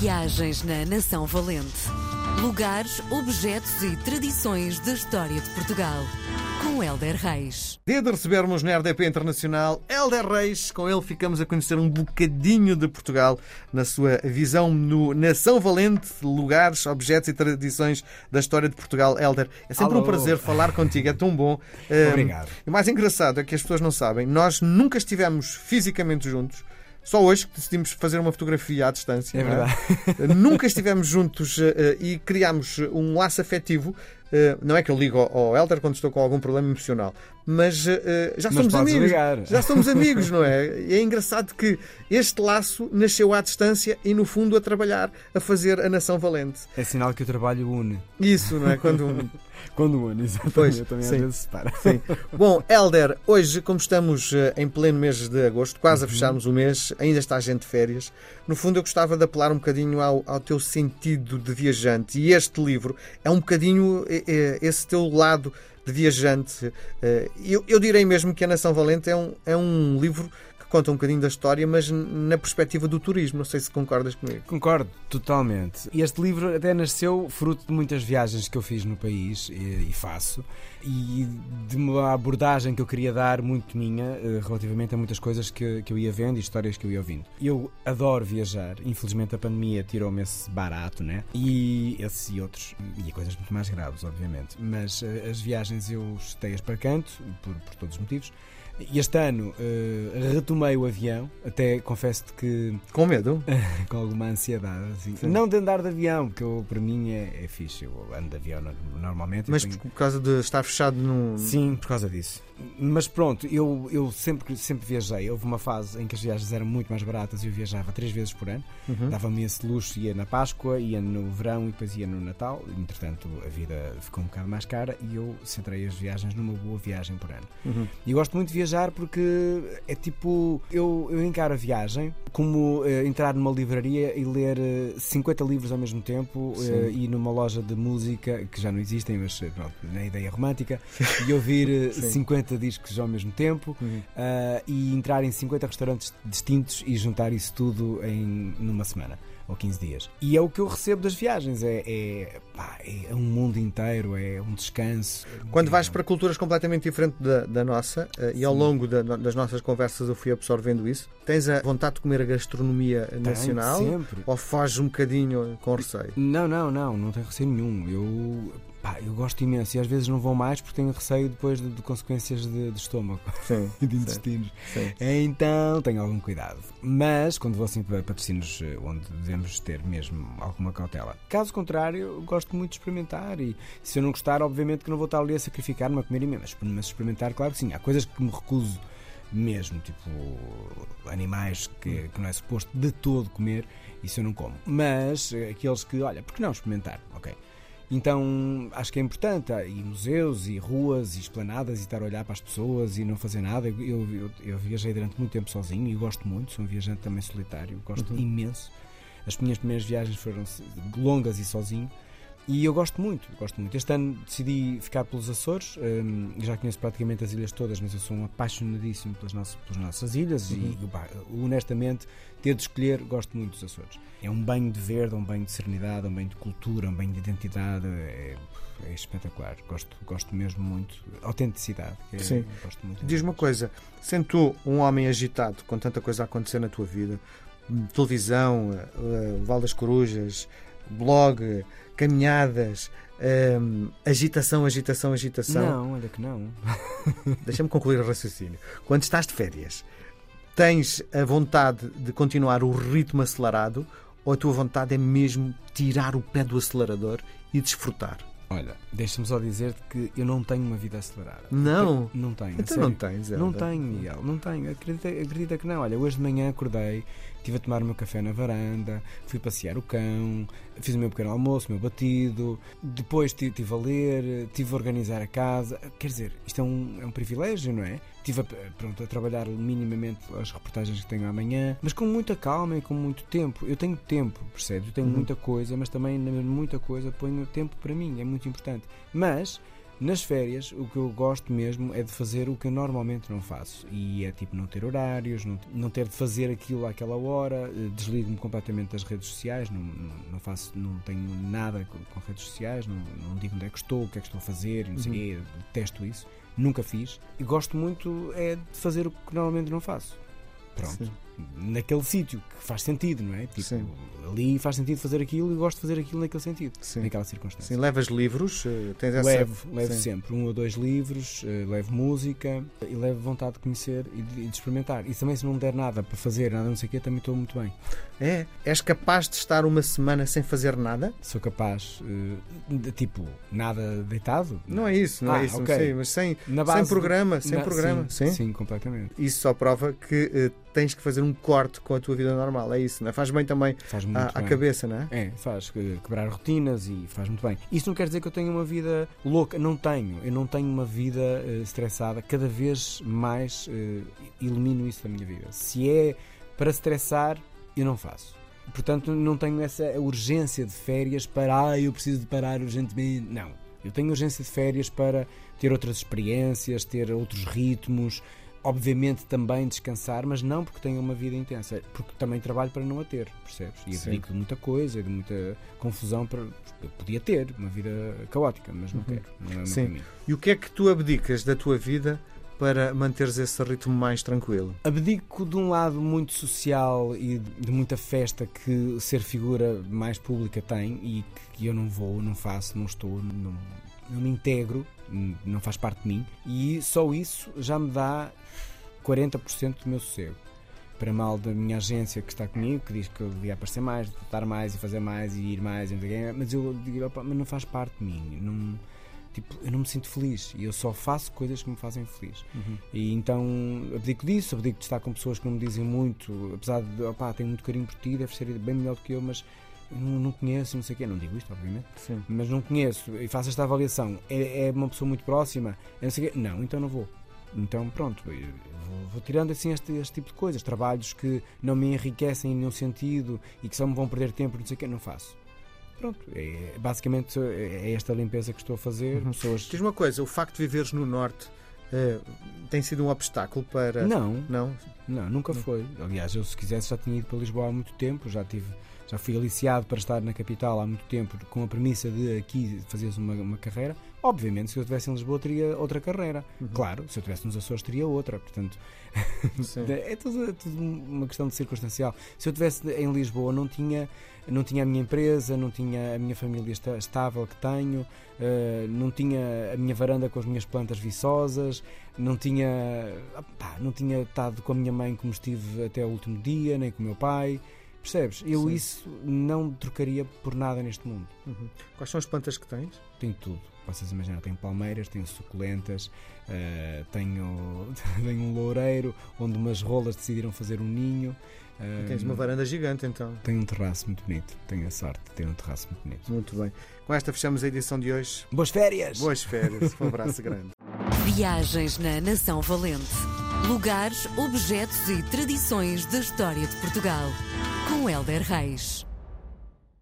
Viagens na Nação Valente. Lugares, objetos e tradições da história de Portugal. Com Helder Reis. Dia de recebermos na RDP Internacional Helder Reis. Com ele ficamos a conhecer um bocadinho de Portugal na sua visão no Nação Valente, lugares, objetos e tradições da história de Portugal. Helder, é sempre Alô. um prazer falar contigo, é tão bom. Um, Obrigado. E o mais engraçado é que as pessoas não sabem, nós nunca estivemos fisicamente juntos. Só hoje que decidimos fazer uma fotografia à distância. É não verdade. Nunca estivemos juntos eh, eh, e criámos um laço afetivo. Eh, Não é que eu ligo ao- Helder quando estou com algum problema emocional, mas eh, eh, já Mas somos amigos. ligar. Já somos amigos, não é? É engraçado que este laço nasceu à distância e, no fundo, a trabalhar, a fazer a nação valente. É sinal que o trabalho une. Isso, não é? Quando um- Quando une, exatamente. Pois, Eu também sim. às vezes separa. Sim. Bom, Helder, hoje, como estamos em pleno mês de agosto, quase a fecharmos o mês, ainda está a gente de férias. No fundo, eu gostava de apelar um bocadinho ao, ao teu sentido de viajante. E este livro é um bocadinho esse teu lado de viajante. Eh, Eu, eu direi mesmo que A Nação Valente é um, é um livro conta um bocadinho da história, mas na perspectiva do turismo. Não sei se concordas comigo. Concordo, totalmente. Este livro até nasceu fruto de muitas viagens que eu fiz no país e, e faço, e de uma abordagem que eu queria dar muito minha eh, relativamente a muitas coisas que, que eu ia vendo e histórias que eu ia ouvindo. Eu adoro viajar, infelizmente a pandemia tirou-me esse barato, né? E esses e outros, e coisas muito mais graves, obviamente. Mas eh, as viagens eu estei-as para canto, por, por todos os motivos. E Este ano eh, retomei o avião, até confesso-te que Com medo? com alguma ansiedade. assim. Sim. Não de andar de avião, porque eu, para mim é, é fixe. Eu ando de avião no- normalmente. Mas tenho- por causa de estar fechado num. Sim, por causa disso. Mas pronto, eu, eu sempre, sempre viajei. Houve uma fase em que as viagens eram muito mais baratas e eu viajava três vezes por ano. Uhum. Dava-me esse luxo, ia na Páscoa, ia no verão e depois ia no Natal. Entretanto, a vida ficou um bocado mais cara e eu centrei as viagens numa boa viagem por ano. Uhum. E eu gosto muito de viajar porque é tipo. Eu, eu encaro a viagem como eh, entrar numa livraria e ler eh, 50 livros ao mesmo tempo eh, e numa loja de música que já não existem, mas pronto, na ideia romântica, e ouvir eh, Sim. 50 discos ao mesmo tempo Uhum. e entrar em 50 restaurantes distintos e juntar isso tudo em numa semana ou 15 dias. E é o que eu recebo das viagens: é, é, pá, é um mundo inteiro, é um descanso. Quando vais para culturas completamente diferentes da, da nossa, eh, e ao Sim. longo da- das nossas conversas eu fui absorvendo isso, tens a vontade de comer a gastronomia Tenho, nacional sempre. ou foges um bocadinho com receio? Não, não, não, não tenho receio nenhum. Eu, pá, eu gosto imenso e às vezes não vou mais porque tenho receio depois de, de consequências de, de estômago Sim. e de intestinos. sim. Então tenho algum cuidado. Mas quando vou assim para, para destinos eh, onde devemos ter mesmo alguma cautela. Caso contrário, gosto muito de experimentar e se eu não gostar, obviamente que não vou estar ali a sacrificar-me a comer imenso. Mas, mas experimentar, claro que sim. Há coisas que me recuso mesmo, tipo animais que, que não é suposto de todo comer, isso eu não como. Mas eh, aqueles que, olha, por que não experimentar? Ok. Então acho que é importante ah, e museus e ruas e esplanadas e estar a olhar para as pessoas e não fazer nada. Eu, eu, eu- viajei durante muito tempo sozinho e gosto muito, sou um viajante também solitário, gosto Uhum. imenso. As minhas primeiras viagens foram longas e sozinho. E eu gosto muito, gosto muito. Este ano decidi ficar pelos Açores. hum, já conheço praticamente as ilhas todas, mas eu sou um apaixonadíssimo pelas nossas, pelas nossas ilhas Uhum. e, pá, honestamente, ter de escolher, gosto muito dos Açores. É um banho de verde, um banho de serenidade, um banho de cultura, um banho de identidade. É, é espetacular. Gosto, gosto mesmo muito. Autenticidade. é- Sim. Gosto muito. Diz-me uma coisa, sendo tu um homem agitado, com tanta coisa a acontecer na tua vida, hum, televisão, eh, eh, Val das Corujas, blog, caminhadas, hum, agitação, agitação, agitação. Não, olha que não. Deixa-me concluir o raciocínio. Quando estás de férias, tens a vontade de continuar o ritmo acelerado ou a tua vontade é mesmo tirar o pé do acelerador e desfrutar? Olha, deixa-me só dizer-te que eu não tenho uma vida acelerada. Não. Não tenho. Então não tens, Não Helder. tenho, Miguel, não tenho. Acredita, acredita que não. Olha, hoje de manhã acordei, estive a tomar o meu café na varanda, fui passear o cão, fiz o meu pequeno almoço, o meu batido, depois esti- estive a ler, estive a organizar a casa. Quer dizer, isto é um, é um privilégio, não é? Estive a, pronto, a trabalhar minimamente as reportagens que tenho amanhã, mas com muita calma e com muito tempo. Eu tenho tempo, percebes? Eu tenho Uhum. muita coisa, mas também na muita coisa ponho tempo para mim, é muito importante. Mas Nas férias, o que eu gosto mesmo é de fazer o que eu normalmente não faço. E é tipo não ter horários, não, não ter de fazer aquilo àquela hora, eh, desligo-me completamente das redes sociais, não, não, não, faço, não tenho nada com, com redes sociais, não, não, digo onde é que estou, o que é que estou a fazer, não sei uhum. quê, detesto isso. Nunca fiz. E gosto muito é de fazer o que normalmente não faço. Pronto. Sim naquele sítio que faz sentido, não é? Tipo, Sim. ali faz sentido fazer aquilo e gosto de fazer aquilo naquele sentido, Sim. naquela circunstância. Sim, levas livros? Eh, tens essa... Levo, levo Sim. sempre um ou dois livros, eh, levo música e levo vontade de conhecer e de, experimentar. E também se não me der nada para fazer, nada não sei o quê, também estou muito bem. É? És capaz de estar uma semana sem fazer nada? Sou capaz, uh, de, tipo, nada deitado? Não é isso, não é ah, é isso, okay. mas sem, sem programa, sem na, programa. Sim, sim, completamente. Isso só prova que tens que fazer um corte com a tua vida normal, é isso, não é? Faz bem também faz à, à, cabeça, não é? É, faz quebrar rotinas e faz muito bem. Isso não quer dizer que eu tenha uma vida louca, não tenho. Eu não tenho uma vida uh, estressada, cada vez mais uh, elimino isso da minha vida. Se é para estressar, eu não faço. Portanto, não tenho essa urgência de férias para, ah, eu preciso de parar urgentemente. Não. Eu tenho urgência de férias para ter outras experiências, ter outros ritmos, obviamente também descansar, mas não porque tenho uma vida intensa, porque também trabalho para não a ter, percebes? E abdico de muita coisa, de muita confusão para eu podia ter uma vida caótica, mas não uhum. quero, não é Sim. E o que é que tu abdicas da tua vida para manteres esse ritmo mais tranquilo? Abdico de um lado muito social e de muita festa que ser figura mais pública tem e que eu não vou, não faço, não estou, não, não me integro, não faz parte de mim e só isso já me dá 40% do meu sossego. Para mal da minha agência que está comigo, que diz que eu devia aparecer mais, estar mais e fazer mais e ir mais, mas eu digo, mas não faz parte de mim. Não, tipo, eu não me sinto feliz e eu só faço coisas que me fazem feliz. Uhum. E então abdico disso, abdico de estar com pessoas que não me dizem muito, apesar de, opá, tenho muito carinho por ti, deve ser bem melhor do que eu, mas não, não conheço, não sei o quê, não digo isto, obviamente, Sim. mas não conheço e faço esta avaliação. É, é uma pessoa muito próxima, não sei o quê, não, então não vou. Então, pronto, vou, vou, tirando assim este, este, tipo de coisas. Trabalhos que não me enriquecem em nenhum sentido e que só me vão perder tempo, não sei o que, não faço. Pronto, é, basicamente é esta limpeza que estou a fazer. Uhum. Pessoas... Diz uma coisa: o facto de viveres no Norte é, tem sido um obstáculo para. Não, não, não nunca não. foi. Aliás, eu se quisesse já tinha ido para Lisboa há muito tempo, já tive já fui aliciado para estar na capital há muito tempo com a premissa de aqui fazeres uma, uma carreira. Obviamente, se eu estivesse em Lisboa, teria outra carreira. Uhum. Claro, se eu estivesse nos Açores, teria outra. Portanto, é tudo, é tudo, uma questão de circunstancial. Se eu estivesse em Lisboa, não tinha, não tinha a minha empresa, não tinha a minha família estável que tenho, uh, não tinha a minha varanda com as minhas plantas viçosas, não tinha, pá, não tinha estado com a minha mãe como estive até o último dia, nem com o meu pai. Percebes? Eu Sim. isso não trocaria por nada neste mundo. Uhum. Quais são as plantas que tens? Tenho tudo. Vocês imaginar, tenho palmeiras, tenho suculentas, uh, tenho, tenho um loureiro onde umas rolas decidiram fazer um ninho. Uh, tens uma varanda gigante então. Tenho um terraço muito bonito. Tenho a sorte de ter um terraço muito bonito. Muito bem. Com esta fechamos a edição de hoje. Boas férias! Boas férias. Um abraço grande. Viagens na Nação Valente. Lugares, objetos e tradições da história de Portugal com Helder Reis.